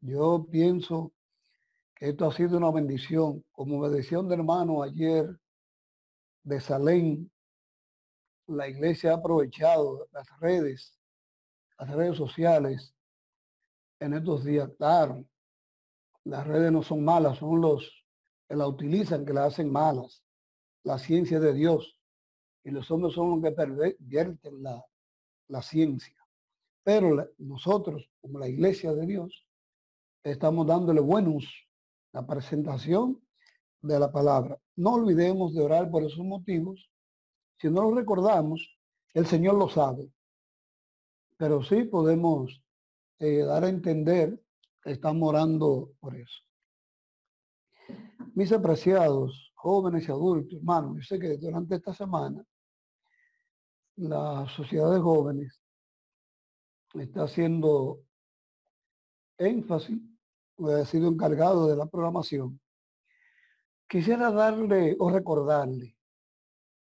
Yo pienso que esto ha sido una bendición. Como decía un hermano ayer de Salén, la iglesia ha aprovechado las redes, las redes sociales en estos días. Claro, las redes no son malas, son los que la utilizan que la hacen malas. La ciencia de Dios. Y los hombres son los que pervierten la ciencia. Pero nosotros, como la iglesia de Dios, estamos dándole buenos la presentación de la palabra. No olvidemos de orar por esos motivos. Si no lo recordamos, el Señor lo sabe. Pero sí podemos eh, dar a entender que estamos orando por eso. Mis apreciados jóvenes y adultos, hermanos, yo sé que durante esta semana la sociedad de jóvenes está haciendo énfasis, ha sido encargado de la programación, quisiera darle o recordarle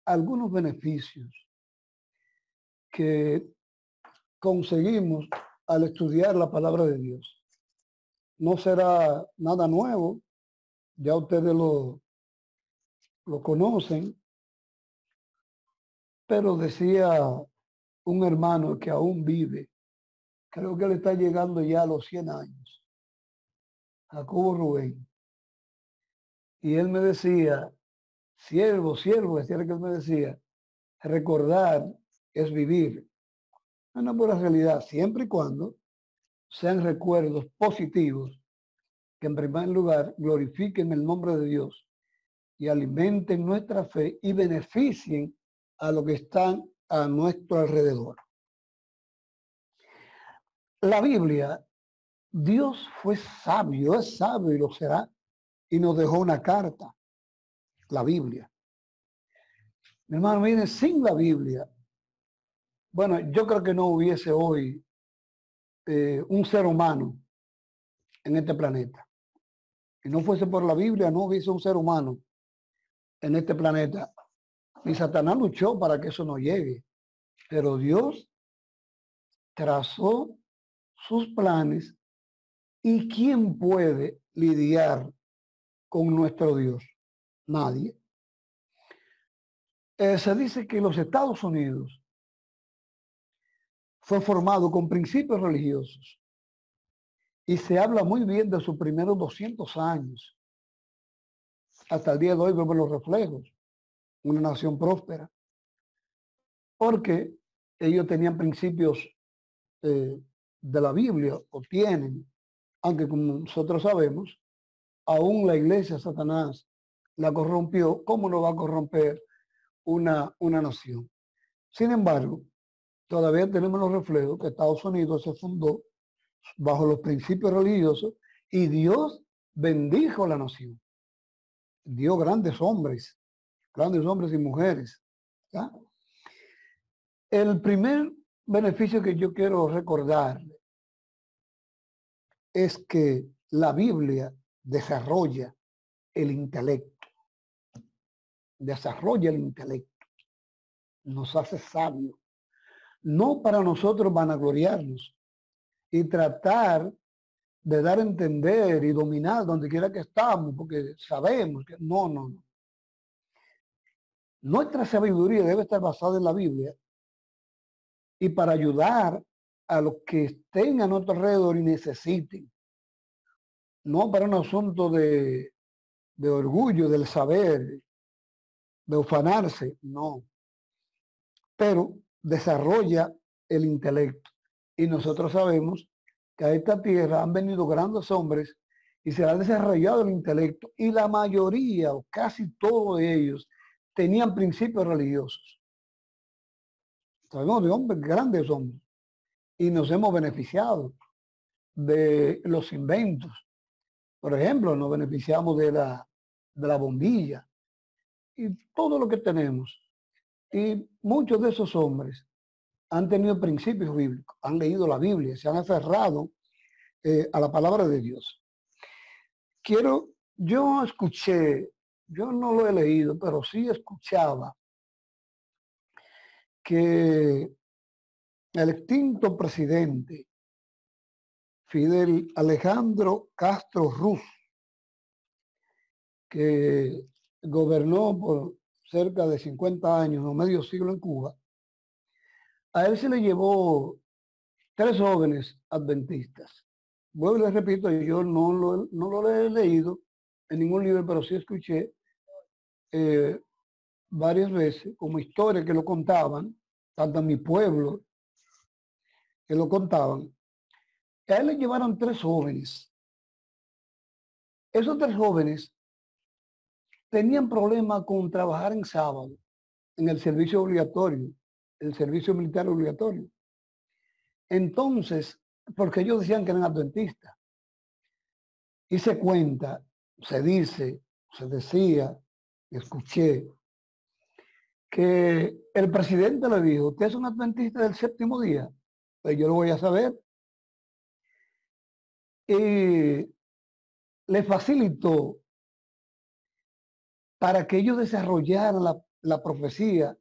algunos beneficios que conseguimos al estudiar la palabra de Dios. No será nada nuevo, ya ustedes lo, lo conocen, pero decía un hermano que aún vive creo que le está llegando ya a los 100 años, Jacobo Rubén. Y él me decía, siervo, siervo, decía que él me decía, recordar es vivir. Una pura realidad, siempre y cuando sean recuerdos positivos que en primer lugar glorifiquen el nombre de Dios y alimenten nuestra fe y beneficien a los que están a nuestro alrededor la Biblia, Dios fue sabio, es sabio y lo será, y nos dejó una carta, la Biblia. Hermano, miren, sin la Biblia, bueno, yo creo que no hubiese hoy eh, un ser humano en este planeta. Si no fuese por la Biblia, no hubiese un ser humano en este planeta. Y Satanás luchó para que eso no llegue. Pero Dios trazó sus planes y quién puede lidiar con nuestro Dios. Nadie. Eh, se dice que los Estados Unidos fue formado con principios religiosos y se habla muy bien de sus primeros 200 años. Hasta el día de hoy vemos los reflejos. Una nación próspera. Porque ellos tenían principios eh, de la Biblia o tienen, aunque como nosotros sabemos, aún la iglesia Satanás la corrompió, ¿cómo no va a corromper una, una nación? Sin embargo, todavía tenemos los reflejos que Estados Unidos se fundó bajo los principios religiosos y Dios bendijo la nación. Dio grandes hombres, grandes hombres y mujeres. El primer beneficio que yo quiero recordarle es que la Biblia desarrolla el intelecto, desarrolla el intelecto, nos hace sabios, no para nosotros vanagloriarnos y tratar de dar a entender y dominar donde quiera que estamos, porque sabemos que no, no, no. Nuestra sabiduría debe estar basada en la Biblia y para ayudar a los que estén a nuestro alrededor y necesiten. No para un asunto de, de orgullo, del saber, de ufanarse, no. Pero desarrolla el intelecto. Y nosotros sabemos que a esta tierra han venido grandes hombres y se ha desarrollado el intelecto. Y la mayoría, o casi todos ellos, tenían principios religiosos. Sabemos de hombres, grandes hombres y nos hemos beneficiado de los inventos. Por ejemplo, nos beneficiamos de la, de la bombilla y todo lo que tenemos. Y muchos de esos hombres han tenido principios bíblicos, han leído la Biblia, se han aferrado eh, a la palabra de Dios. Quiero, yo escuché, yo no lo he leído, pero sí escuchaba que el extinto presidente Fidel Alejandro Castro Ruz, que gobernó por cerca de 50 años o medio siglo en Cuba, a él se le llevó tres jóvenes adventistas. Vuelvo y les repito, yo no lo, he leído en ningún libro, pero sí escuché eh, varias veces como historia que lo contaban, tanto en mi pueblo, que lo contaban. A él le llevaron tres jóvenes. Esos tres jóvenes tenían problemas con trabajar en sábado, en el servicio obligatorio, el servicio militar obligatorio. Entonces, porque ellos decían que eran adventistas. Y se cuenta, se dice, se decía, escuché, que el presidente le dijo, usted es un adventista del séptimo día, pues yo lo voy a saber. Y le facilitó para que ellos desarrollaran la, la profecía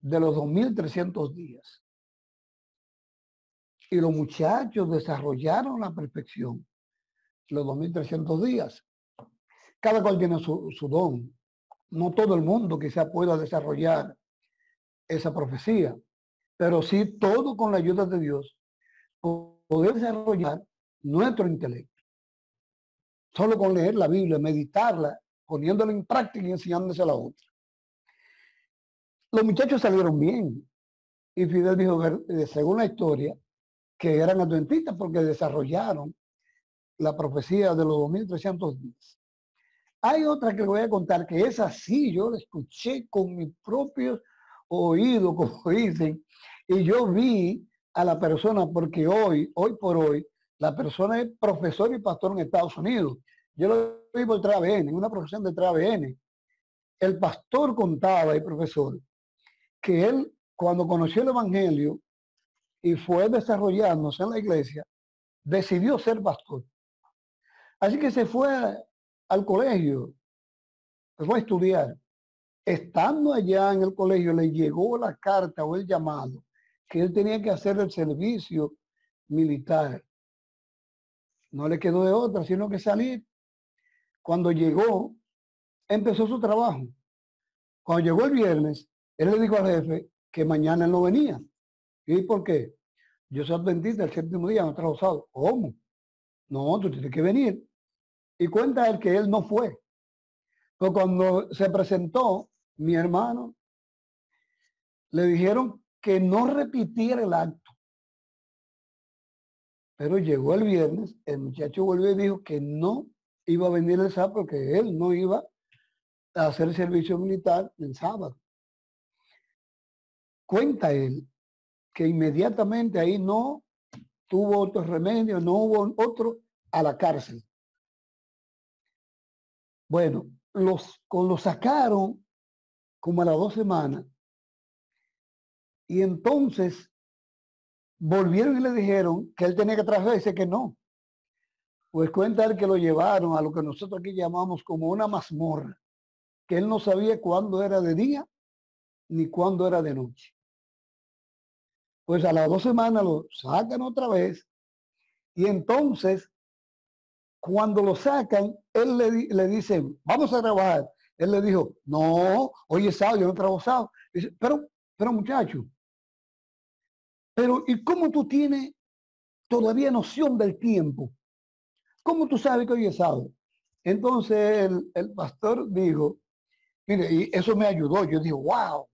de los 2.300 días. Y los muchachos desarrollaron la perfección los 2.300 días. Cada cual tiene su, su don. No todo el mundo quizá pueda desarrollar esa profecía, pero sí todo con la ayuda de Dios poder desarrollar nuestro intelecto. Solo con leer la Biblia, meditarla, poniéndola en práctica y enseñándose a la otra. Los muchachos salieron bien. Y Fidel dijo, eh, según la historia, que eran adventistas porque desarrollaron la profecía de los 2300 días. Hay otra que le voy a contar que es así, yo la escuché con mis propios oídos, como dicen, y yo vi a la persona, porque hoy, hoy por hoy, la persona es profesor y pastor en Estados Unidos. Yo lo vi por TRAVN, en una profesión de TRAVN. El pastor contaba, el profesor, que él, cuando conoció el Evangelio y fue desarrollándose en la iglesia, decidió ser pastor. Así que se fue al colegio, se fue a estudiar. Estando allá en el colegio, le llegó la carta o el llamado que él tenía que hacer el servicio militar. No le quedó de otra, sino que salir. Cuando llegó, empezó su trabajo. Cuando llegó el viernes, él le dijo al jefe que mañana no venía. ¿Y por qué? Yo soy adventista el séptimo día, no trabajado. ¿Cómo? No, tú tienes que venir. Y cuenta él que él no fue. Pero cuando se presentó, mi hermano, le dijeron que no repitiera el acto. Pero llegó el viernes, el muchacho volvió y dijo que no iba a venir el sábado porque él no iba a hacer servicio militar el sábado. Cuenta él que inmediatamente ahí no tuvo otro remedio, no hubo otro a la cárcel. Bueno, los, lo sacaron como a las dos semanas y entonces volvieron y le dijeron que él tenía que dice que no. Pues cuenta él que lo llevaron a lo que nosotros aquí llamamos como una mazmorra, que él no sabía cuándo era de día ni cuándo era de noche. Pues a las dos semanas lo sacan otra vez y entonces cuando lo sacan, él le, le dice, vamos a trabajar. Él le dijo, no, hoy es sábado, yo no trabajo sábado. Pero, pero muchacho, pero ¿y cómo tú tienes todavía noción del tiempo? ¿Cómo tú sabes que hoy es sábado? Entonces el, el pastor dijo, mire, y eso me ayudó. Yo dije, wow.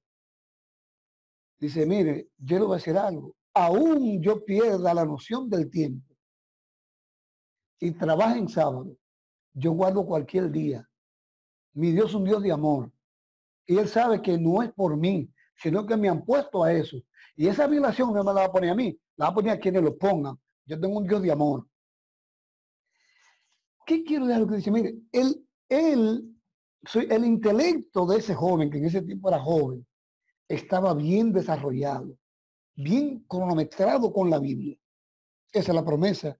Dice, mire, yo le voy a decir algo. Aún yo pierda la noción del tiempo y trabaja en sábado, yo guardo cualquier día. Mi Dios es un Dios de amor. Y Él sabe que no es por mí, sino que me han puesto a eso. Y esa violación no me la va a poner a mí, la va a poner a quienes lo pongan. Yo tengo un Dios de amor. ¿Qué quiero decir? Que dice, mire, él, él, el intelecto de ese joven, que en ese tiempo era joven, estaba bien desarrollado, bien cronometrado con la Biblia. Esa es la promesa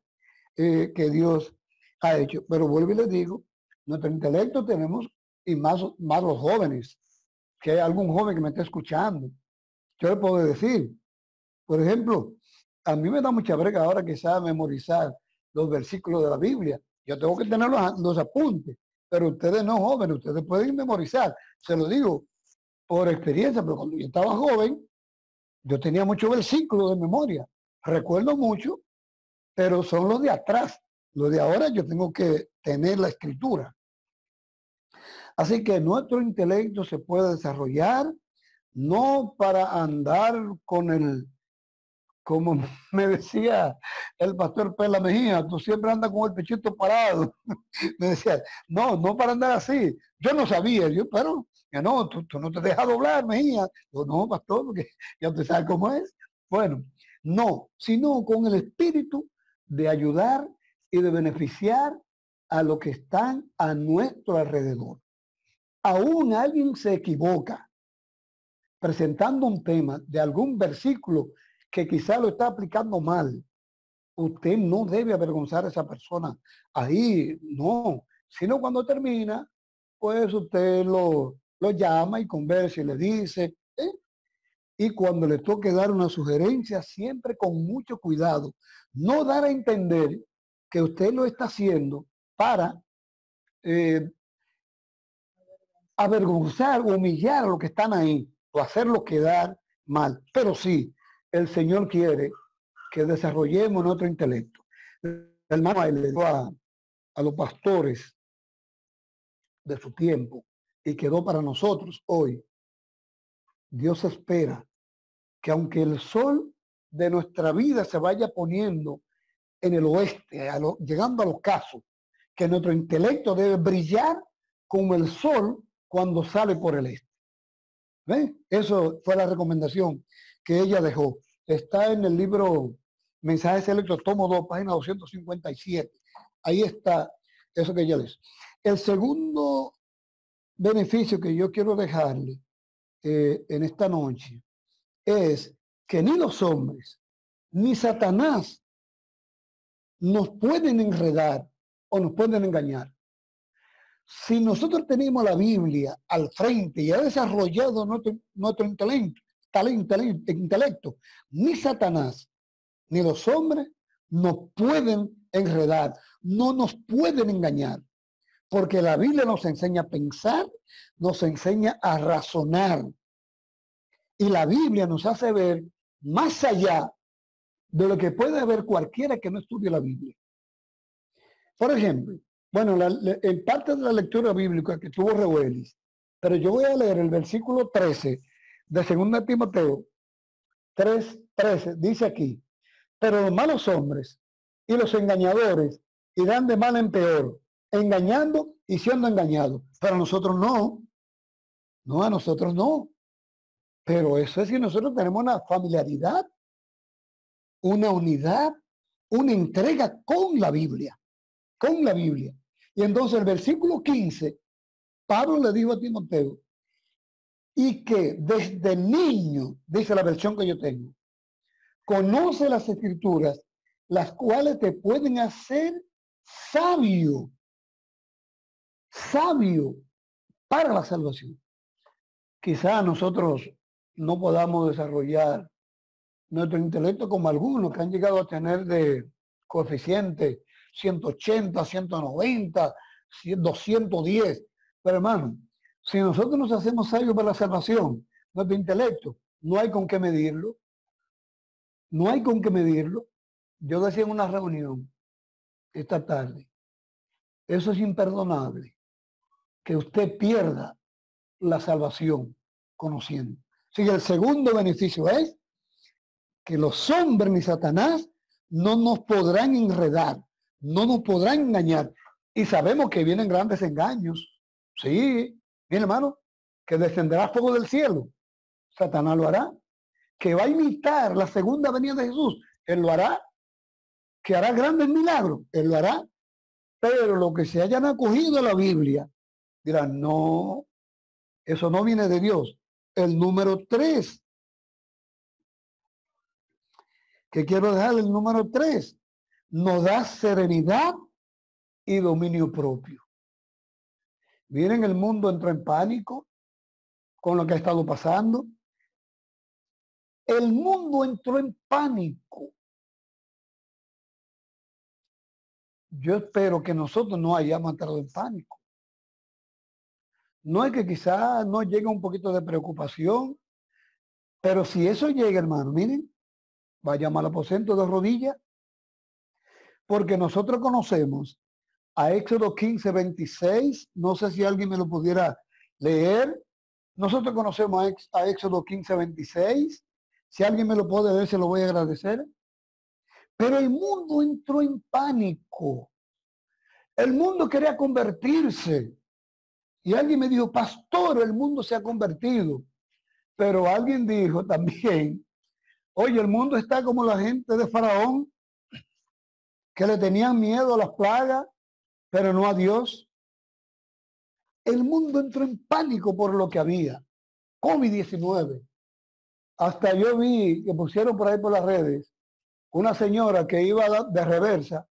eh, que Dios ha hecho. Pero vuelvo y les digo, nuestro intelecto tenemos, y más, más los jóvenes, que hay algún joven que me está escuchando, yo le puedo decir, por ejemplo, a mí me da mucha brega ahora que sabe memorizar los versículos de la Biblia. Yo tengo que tener los, los apuntes, pero ustedes no jóvenes, ustedes pueden memorizar. Se lo digo por experiencia, pero cuando yo estaba joven, yo tenía muchos versículos de memoria. Recuerdo mucho, pero son los de atrás. Los de ahora yo tengo que tener la escritura. Así que nuestro intelecto se puede desarrollar no para andar con el, como me decía el pastor Pela Mejía, tú siempre andas con el pechito parado. me decía, no, no para andar así. Yo no sabía, yo, pero, ya no, tú, no te dejas doblar, Mejía. Yo, no, pastor, porque ya usted sabe cómo es. Bueno, no, sino con el espíritu de ayudar y de beneficiar a los que están a nuestro alrededor. Aún alguien se equivoca presentando un tema de algún versículo que quizá lo está aplicando mal. Usted no debe avergonzar a esa persona ahí, no. Sino cuando termina, pues usted lo, lo llama y conversa y le dice, ¿eh? y cuando le toque dar una sugerencia, siempre con mucho cuidado. No dar a entender que usted lo está haciendo para eh, avergonzar, humillar a los que están ahí o hacerlo quedar mal. Pero sí, el Señor quiere que desarrollemos nuestro intelecto. El hermano le a, a los pastores de su tiempo y quedó para nosotros hoy. Dios espera que aunque el sol de nuestra vida se vaya poniendo en el oeste, llegando a los casos, que nuestro intelecto debe brillar como el sol cuando sale por el este. ¿Ven? Eso fue la recomendación que ella dejó. Está en el libro Mensajes Electros, tomo 2, página 257. Ahí está eso que ella les. El segundo beneficio que yo quiero dejarle eh, en esta noche es que ni los hombres ni Satanás nos pueden enredar o nos pueden engañar. Si nosotros tenemos la Biblia al frente y ha desarrollado nuestro, nuestro intelecto, talento, intelecto, ni Satanás ni los hombres nos pueden enredar, no nos pueden engañar. Porque la Biblia nos enseña a pensar, nos enseña a razonar. Y la Biblia nos hace ver más allá de lo que puede ver cualquiera que no estudie la Biblia. Por ejemplo, bueno, en parte de la lectura bíblica que tuvo Revelis, pero yo voy a leer el versículo 13 de 2 Timoteo 3, 13, dice aquí, pero los malos hombres y los engañadores irán de mal en peor, engañando y siendo engañados. Pero nosotros no, no, a nosotros no. Pero eso es que nosotros tenemos una familiaridad una unidad, una entrega con la Biblia, con la Biblia. Y entonces el versículo 15, Pablo le dijo a Timoteo, y que desde niño, dice la versión que yo tengo, conoce las escrituras, las cuales te pueden hacer sabio, sabio para la salvación. Quizá nosotros no podamos desarrollar nuestro intelecto como algunos que han llegado a tener de coeficiente 180, 190, 210. Pero hermano, si nosotros nos hacemos sabios para la salvación, nuestro intelecto, no hay con qué medirlo. No hay con qué medirlo. Yo decía en una reunión esta tarde, eso es imperdonable, que usted pierda la salvación conociendo. Si el segundo beneficio es que los hombres ni Satanás no nos podrán enredar, no nos podrán engañar. Y sabemos que vienen grandes engaños. Sí, mi hermano, que descenderá fuego del cielo. Satanás lo hará. Que va a imitar la segunda venida de Jesús. Él lo hará. Que hará grandes milagros. Él lo hará. Pero lo que se hayan acogido a la Biblia, dirán, no, eso no viene de Dios. El número tres que quiero dejar el número tres, nos da serenidad y dominio propio. Miren, el mundo entró en pánico con lo que ha estado pasando. El mundo entró en pánico. yo espero que nosotros no hayamos entrado en pánico. No es que quizás no llegue un poquito de preocupación, pero si eso llega, hermano, miren, vayamos al aposento de rodillas, porque nosotros conocemos a Éxodo 15, 26, no sé si alguien me lo pudiera leer. Nosotros conocemos a Éxodo 15, 26. Si alguien me lo puede leer, se lo voy a agradecer. Pero el mundo entró en pánico. El mundo quería convertirse. Y alguien me dijo, pastor, el mundo se ha convertido. Pero alguien dijo también, oye, el mundo está como la gente de Faraón, que le tenían miedo a las plagas, pero no a Dios. El mundo entró en pánico por lo que había. COVID-19. Hasta yo vi que pusieron por ahí por las redes una señora que iba de reversa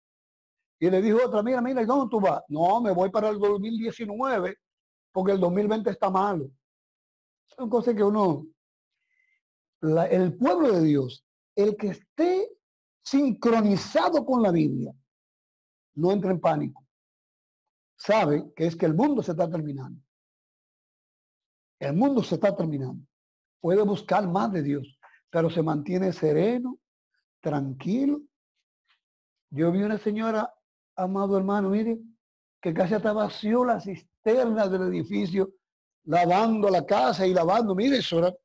y le dijo otra, mira, mira, ¿y dónde tú vas? No, me voy para el 2019 porque el 2020 está malo. Son cosas que uno, el pueblo de Dios, el que esté sincronizado con la Biblia, no entra en pánico. Sabe que es que el mundo se está terminando. El mundo se está terminando. Puede buscar más de Dios, pero se mantiene sereno, tranquilo. Yo vi una señora, amado hermano, mire, que casi hasta vació la cisterna del edificio, lavando la casa y lavando. Mire, eso era...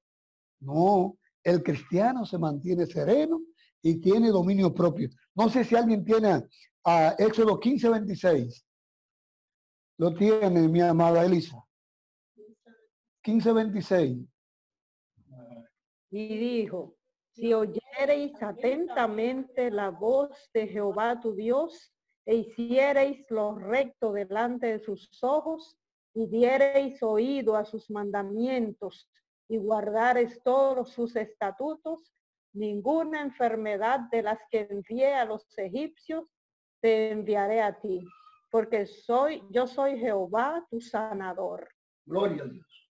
No, el cristiano se mantiene sereno y tiene dominio propio. No sé si alguien tiene a, Éxodo 15, 26. Lo tiene mi amada Elisa. 15, 26. Y dijo, si oyereis atentamente la voz de Jehová tu Dios, e hiciereis lo recto delante de sus ojos, y diereis oído a sus mandamientos, y guardareis todos sus estatutos, ninguna enfermedad de las que envié a los egipcios te enviaré a ti, porque soy, yo soy Jehová tu sanador. Gloria a Dios.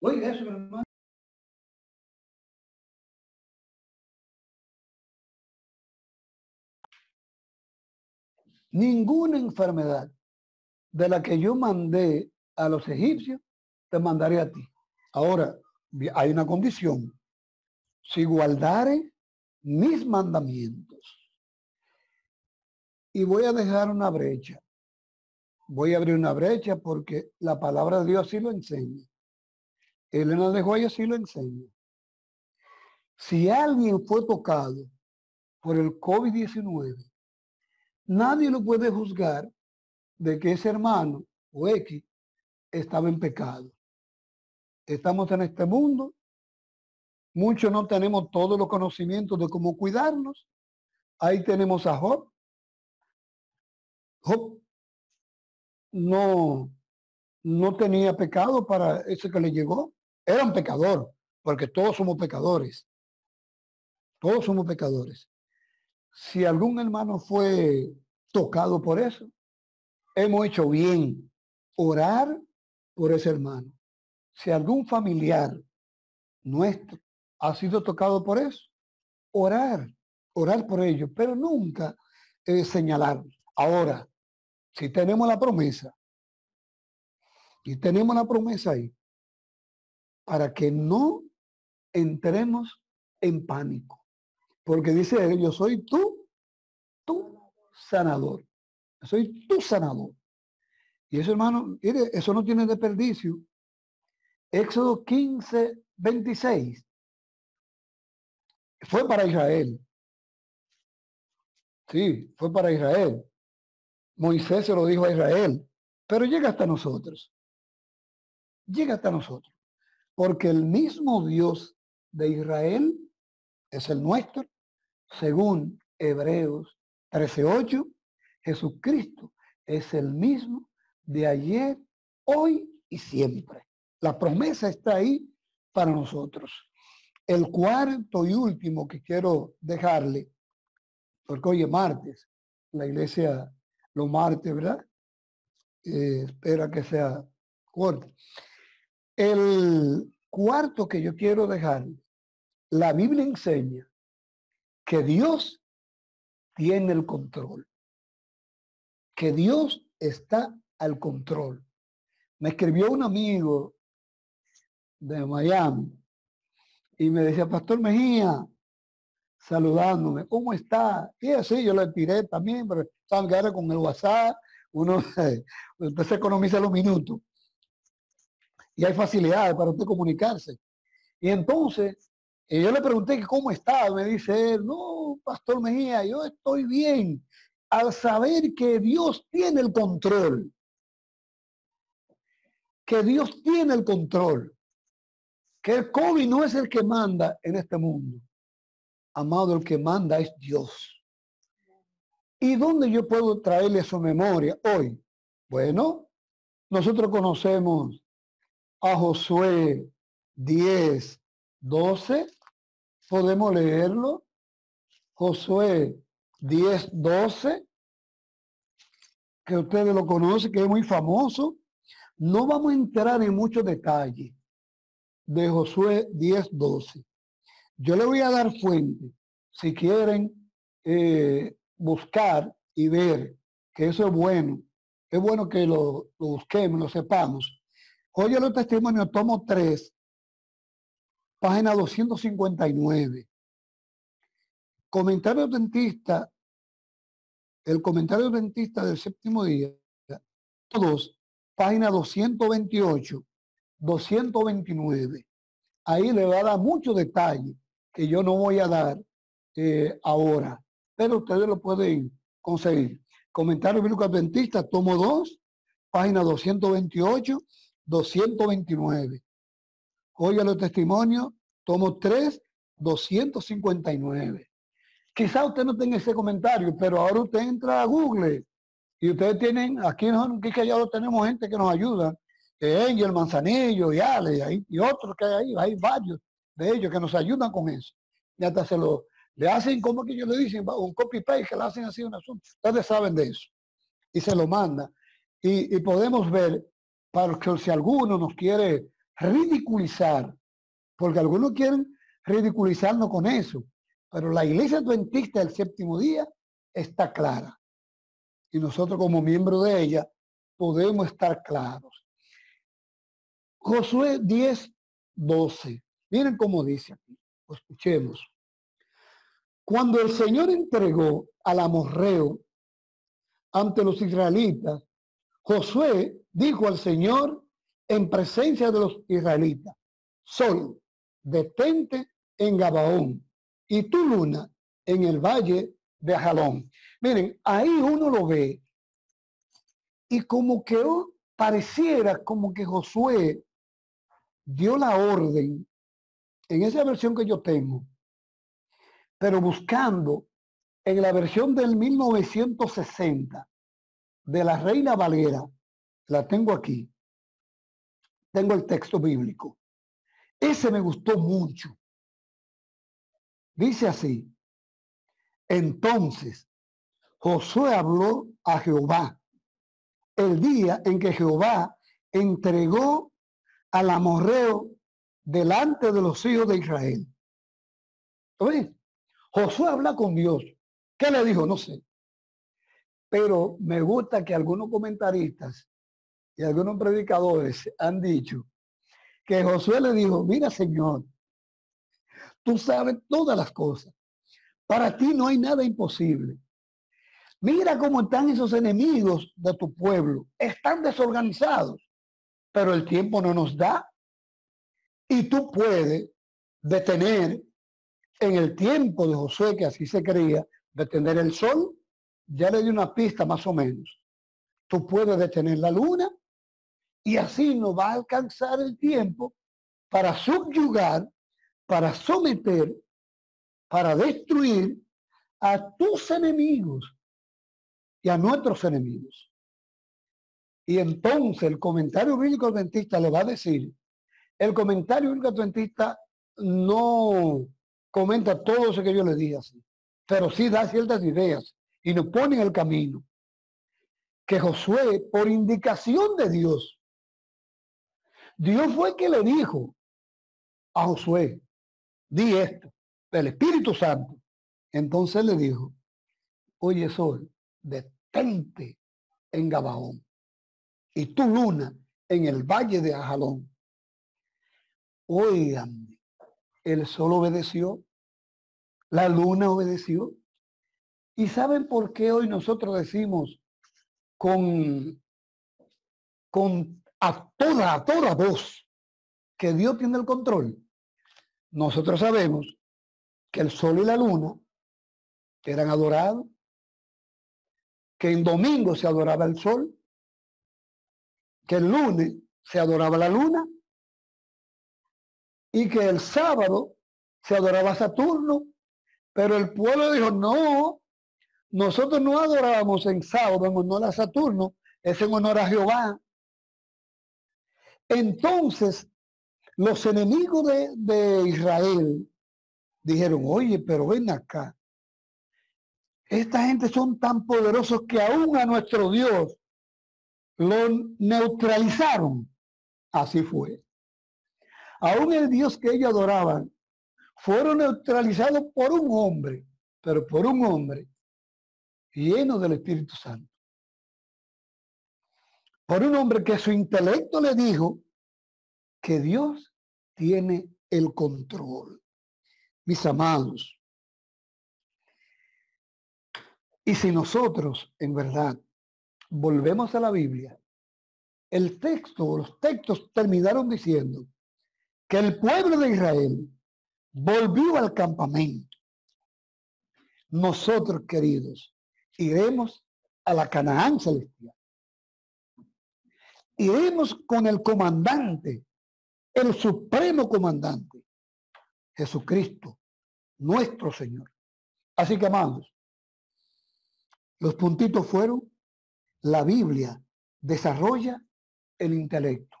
Oiga eso, hermano. Ninguna enfermedad de la que yo mandé a los egipcios, te mandaré a ti. Ahora, hay una condición. Si guardare mis mandamientos. Y voy a dejar una brecha. Voy a abrir una brecha porque la palabra de Dios así lo enseña. Elena de Joya así lo enseña. Si alguien fue tocado por el COVID-19, Nadie lo puede juzgar de que ese hermano o X estaba en pecado. Estamos en este mundo. Muchos no tenemos todos los conocimientos de cómo cuidarnos. Ahí tenemos a Job. Job no, no tenía pecado para ese que le llegó. Era un pecador, porque todos somos pecadores. Todos somos pecadores si algún hermano fue tocado por eso, hemos hecho bien orar por ese hermano. Si algún familiar nuestro ha sido tocado por eso, orar, orar por ellos, pero nunca eh, señalar. Ahora, si tenemos la promesa, y tenemos la promesa ahí, para que no entremos en pánico. Porque dice él, yo soy tú, tú sanador. soy tu sanador. Y eso, hermano, eso no tiene desperdicio. Éxodo 15, 26. Fue para Israel. Sí, fue para Israel. Moisés se lo dijo a Israel. Pero llega hasta nosotros. Llega hasta nosotros. Porque el mismo Dios de Israel es el nuestro según Hebreos 13:8, Jesucristo es el mismo de ayer, hoy y siempre. La promesa está ahí para nosotros. El cuarto y último que quiero dejarle, porque hoy es martes, la iglesia los martes, ¿verdad? Eh, espera que sea corto. El cuarto que yo quiero dejar, la Biblia enseña que Dios tiene el control. que Dios está al control. Me escribió un amigo de Miami y me decía, Pastor Mejía, saludándome, ¿cómo está? Y así yo le tiré también, pero saben ahora con el WhatsApp uno, se economiza los minutos. Y hay facilidades para usted comunicarse. Y entonces, eh, yo le pregunté cómo estaba, me dice no, Pastor Mejía, yo estoy bien, al saber que Dios tiene el control, que Dios tiene el control, que el COVID no es el que manda en este mundo. Amado, el que manda es Dios. ¿Y dónde yo puedo traerle su memoria hoy? Bueno, nosotros conocemos a Josué 10, 12. Podemos leerlo. Josué 10, 12. Que ustedes lo conocen, que es muy famoso. No vamos a entrar en muchos detalles de Josué 10, 12. Yo le voy a dar fuente, si quieren eh, buscar y ver que eso es bueno. Es bueno que lo, lo busquemos, lo sepamos. Oye los testimonios, tomo 3, página 259. Comentario dentista, el comentario dentista del séptimo día, todos, página 228, 229. Ahí le va a dar mucho detalle que yo no voy a dar eh, ahora, pero ustedes lo pueden conseguir. Comentario bíblico adventista, tomo 2, página 228, 229. Oiga los testimonios, tomo 3, 259. Quizá usted no tenga ese comentario, pero ahora usted entra a Google y ustedes tienen, aquí en ya tenemos gente que nos ayuda, Angel Manzanillo y Ale y, otros que hay ahí, hay varios de ellos que nos ayudan con eso. Y hasta se lo, le hacen como que ellos le dicen, un copy paste que le hacen así un asunto. Ustedes saben de eso. Y se lo manda. Y, podemos ver para que si alguno nos quiere ridiculizar, porque algunos quieren ridiculizarnos con eso, pero la iglesia adventista del séptimo día está clara. Y nosotros como miembros de ella podemos estar claros. Josué 10, 12. Miren cómo dice aquí. Escuchemos. Cuando el Señor entregó al amorreo ante los israelitas, Josué dijo al Señor en presencia de los israelitas, Sol, detente en Gabaón y tu luna en el valle de Jalón. Miren, ahí uno lo ve y como que pareciera como que Josué dio la orden en esa versión que yo tengo, pero buscando en la versión del 1960 de la Reina Valera, la tengo aquí. Tengo el texto bíblico. Ese me gustó mucho. Dice así. Entonces, Josué habló a Jehová el día en que Jehová entregó al amorreo delante de los hijos de Israel. Josué habla con Dios. ¿Qué le dijo? No sé. Pero me gusta que algunos comentaristas y algunos predicadores han dicho que Josué le dijo, mira Señor, tú sabes todas las cosas. Para ti no hay nada imposible. Mira cómo están esos enemigos de tu pueblo. Están desorganizados, pero el tiempo no nos da. Y tú puedes detener en el tiempo de Josué, que así se creía, detener el sol ya le di una pista más o menos. Tú puedes detener la luna y así no va a alcanzar el tiempo para subyugar, para someter, para destruir a tus enemigos y a nuestros enemigos. Y entonces el comentario bíblico adventista le va a decir, el comentario bíblico adventista no comenta todo eso que yo le dije pero sí da ciertas ideas y nos pone en el camino. Que Josué, por indicación de Dios, Dios fue que le dijo a Josué, di esto, del Espíritu Santo. Entonces le dijo, oye Sol, detente en Gabaón y tu luna en el valle de Ajalón. Oigan, el sol obedeció, la luna obedeció. ¿Y saben por qué hoy nosotros decimos con, con a toda, a toda voz que Dios tiene el control? Nosotros sabemos que el sol y la luna eran adorados, que en domingo se adoraba el sol, que el lunes se adoraba la luna y que el sábado se adoraba Saturno, pero el pueblo dijo, no, nosotros no adorábamos en sábado en honor a Saturno, es en honor a Jehová. Entonces, los enemigos de, de Israel dijeron, oye, pero ven acá. Esta gente son tan poderosos que aún a nuestro Dios lo neutralizaron. Así fue. Aún el Dios que ellos adoraban fueron neutralizados por un hombre, pero por un hombre lleno del Espíritu Santo. Por un hombre que su intelecto le dijo que Dios tiene el control. Mis amados, y si nosotros, en verdad, volvemos a la Biblia, el texto, los textos terminaron diciendo que el pueblo de Israel volvió al campamento. Nosotros, queridos, iremos a la Canaán celestial. Iremos con el comandante, el supremo comandante, Jesucristo, nuestro Señor. Así que, amados, los puntitos fueron, la Biblia desarrolla el intelecto.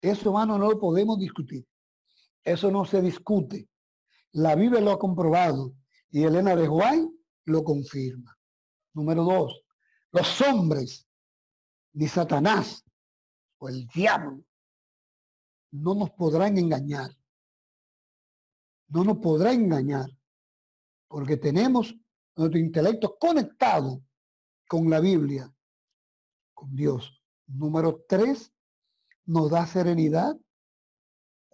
Eso, hermano, no lo podemos discutir. Eso no se discute. La Biblia lo ha comprobado y Elena de Juan lo confirma. Número dos, los hombres, ni Satanás o el diablo, no nos podrán engañar. No nos podrá engañar porque tenemos nuestro intelecto conectado con la Biblia, Dios. Número tres, nos da serenidad,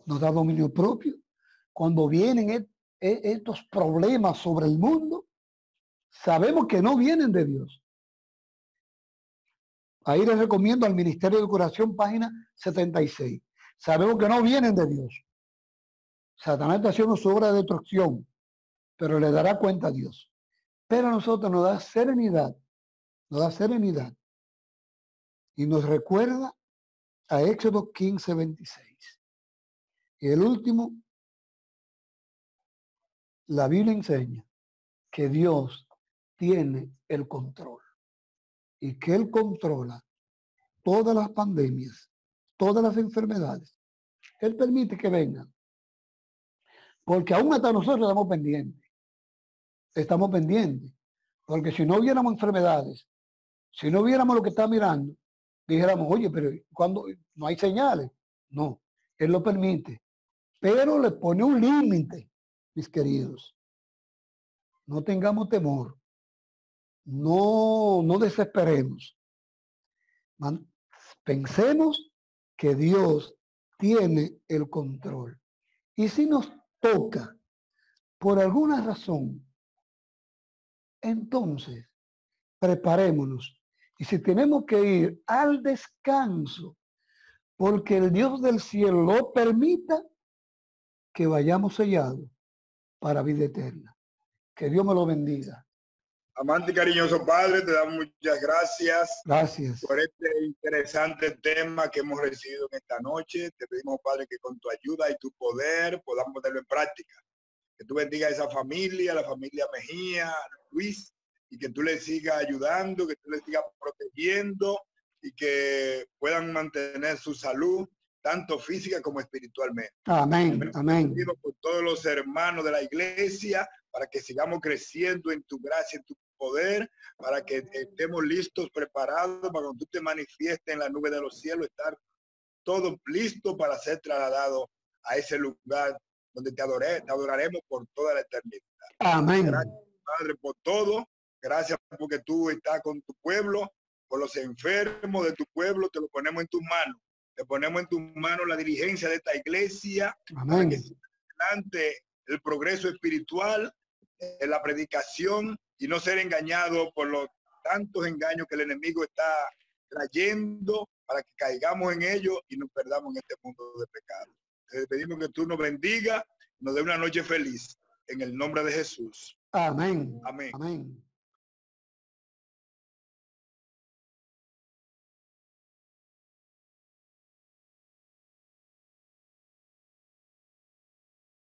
nos da dominio propio. Cuando vienen e, e, estos problemas sobre el mundo, sabemos que no vienen de Dios. Ahí les recomiendo al Ministerio de Curación, página 76. Sabemos que no vienen de Dios. Satanás está haciendo su obra de destrucción, pero le dará cuenta a Dios. Pero a nosotros nos da serenidad, nos da serenidad. Y nos recuerda a Éxodo 15, 26. Y el último, la Biblia enseña que Dios tiene el control y que Él controla todas las pandemias, todas las enfermedades. Él permite que vengan. Porque aún hasta nosotros estamos pendientes. Estamos pendientes. Porque si no viéramos enfermedades, si no viéramos lo que está mirando, dijéramos, oye, pero cuando no hay señales, no, Él lo permite. Pero le pone un límite, mis queridos. No tengamos temor. No, no desesperemos. Pensemos que Dios tiene el control. Y si nos toca, por alguna razón, entonces preparémonos y si tenemos que ir al descanso, porque el Dios del cielo lo permita, que vayamos sellados para vida eterna. Que Dios me lo bendiga. Amante y cariñoso Padre, te damos muchas gracias. Gracias. Por este interesante tema que hemos recibido en esta noche. Te pedimos, Padre, que con tu ayuda y tu poder podamos ponerlo en práctica. Que tú bendiga a esa familia, la familia Mejía, Luis, y que tú les sigas ayudando, que tú les sigas protegiendo y que puedan mantener su salud, tanto física como espiritualmente. Amén, amén. Por todos los hermanos de la iglesia, para que sigamos creciendo en tu gracia, en tu poder, para que estemos listos, preparados, para cuando tú te manifiestes en la nube de los cielos, estar todos listos para ser trasladados a ese lugar donde te, adoré, te adoraremos por toda la eternidad. Amén. Gracias, Padre, por todo Gracias porque tú estás con tu pueblo por los enfermos de tu pueblo, te lo ponemos en tus manos. Te ponemos en tus manos la dirigencia de esta iglesia Amén. que siga adelante el progreso espiritual, en la predicación y no ser engañado por los tantos engaños que el enemigo está trayendo para que caigamos en ellos y nos perdamos en este mundo de pecado. Te pedimos que tú nos bendiga, nos dé una noche feliz. En el nombre de Jesús. Amén. Amén. Amén.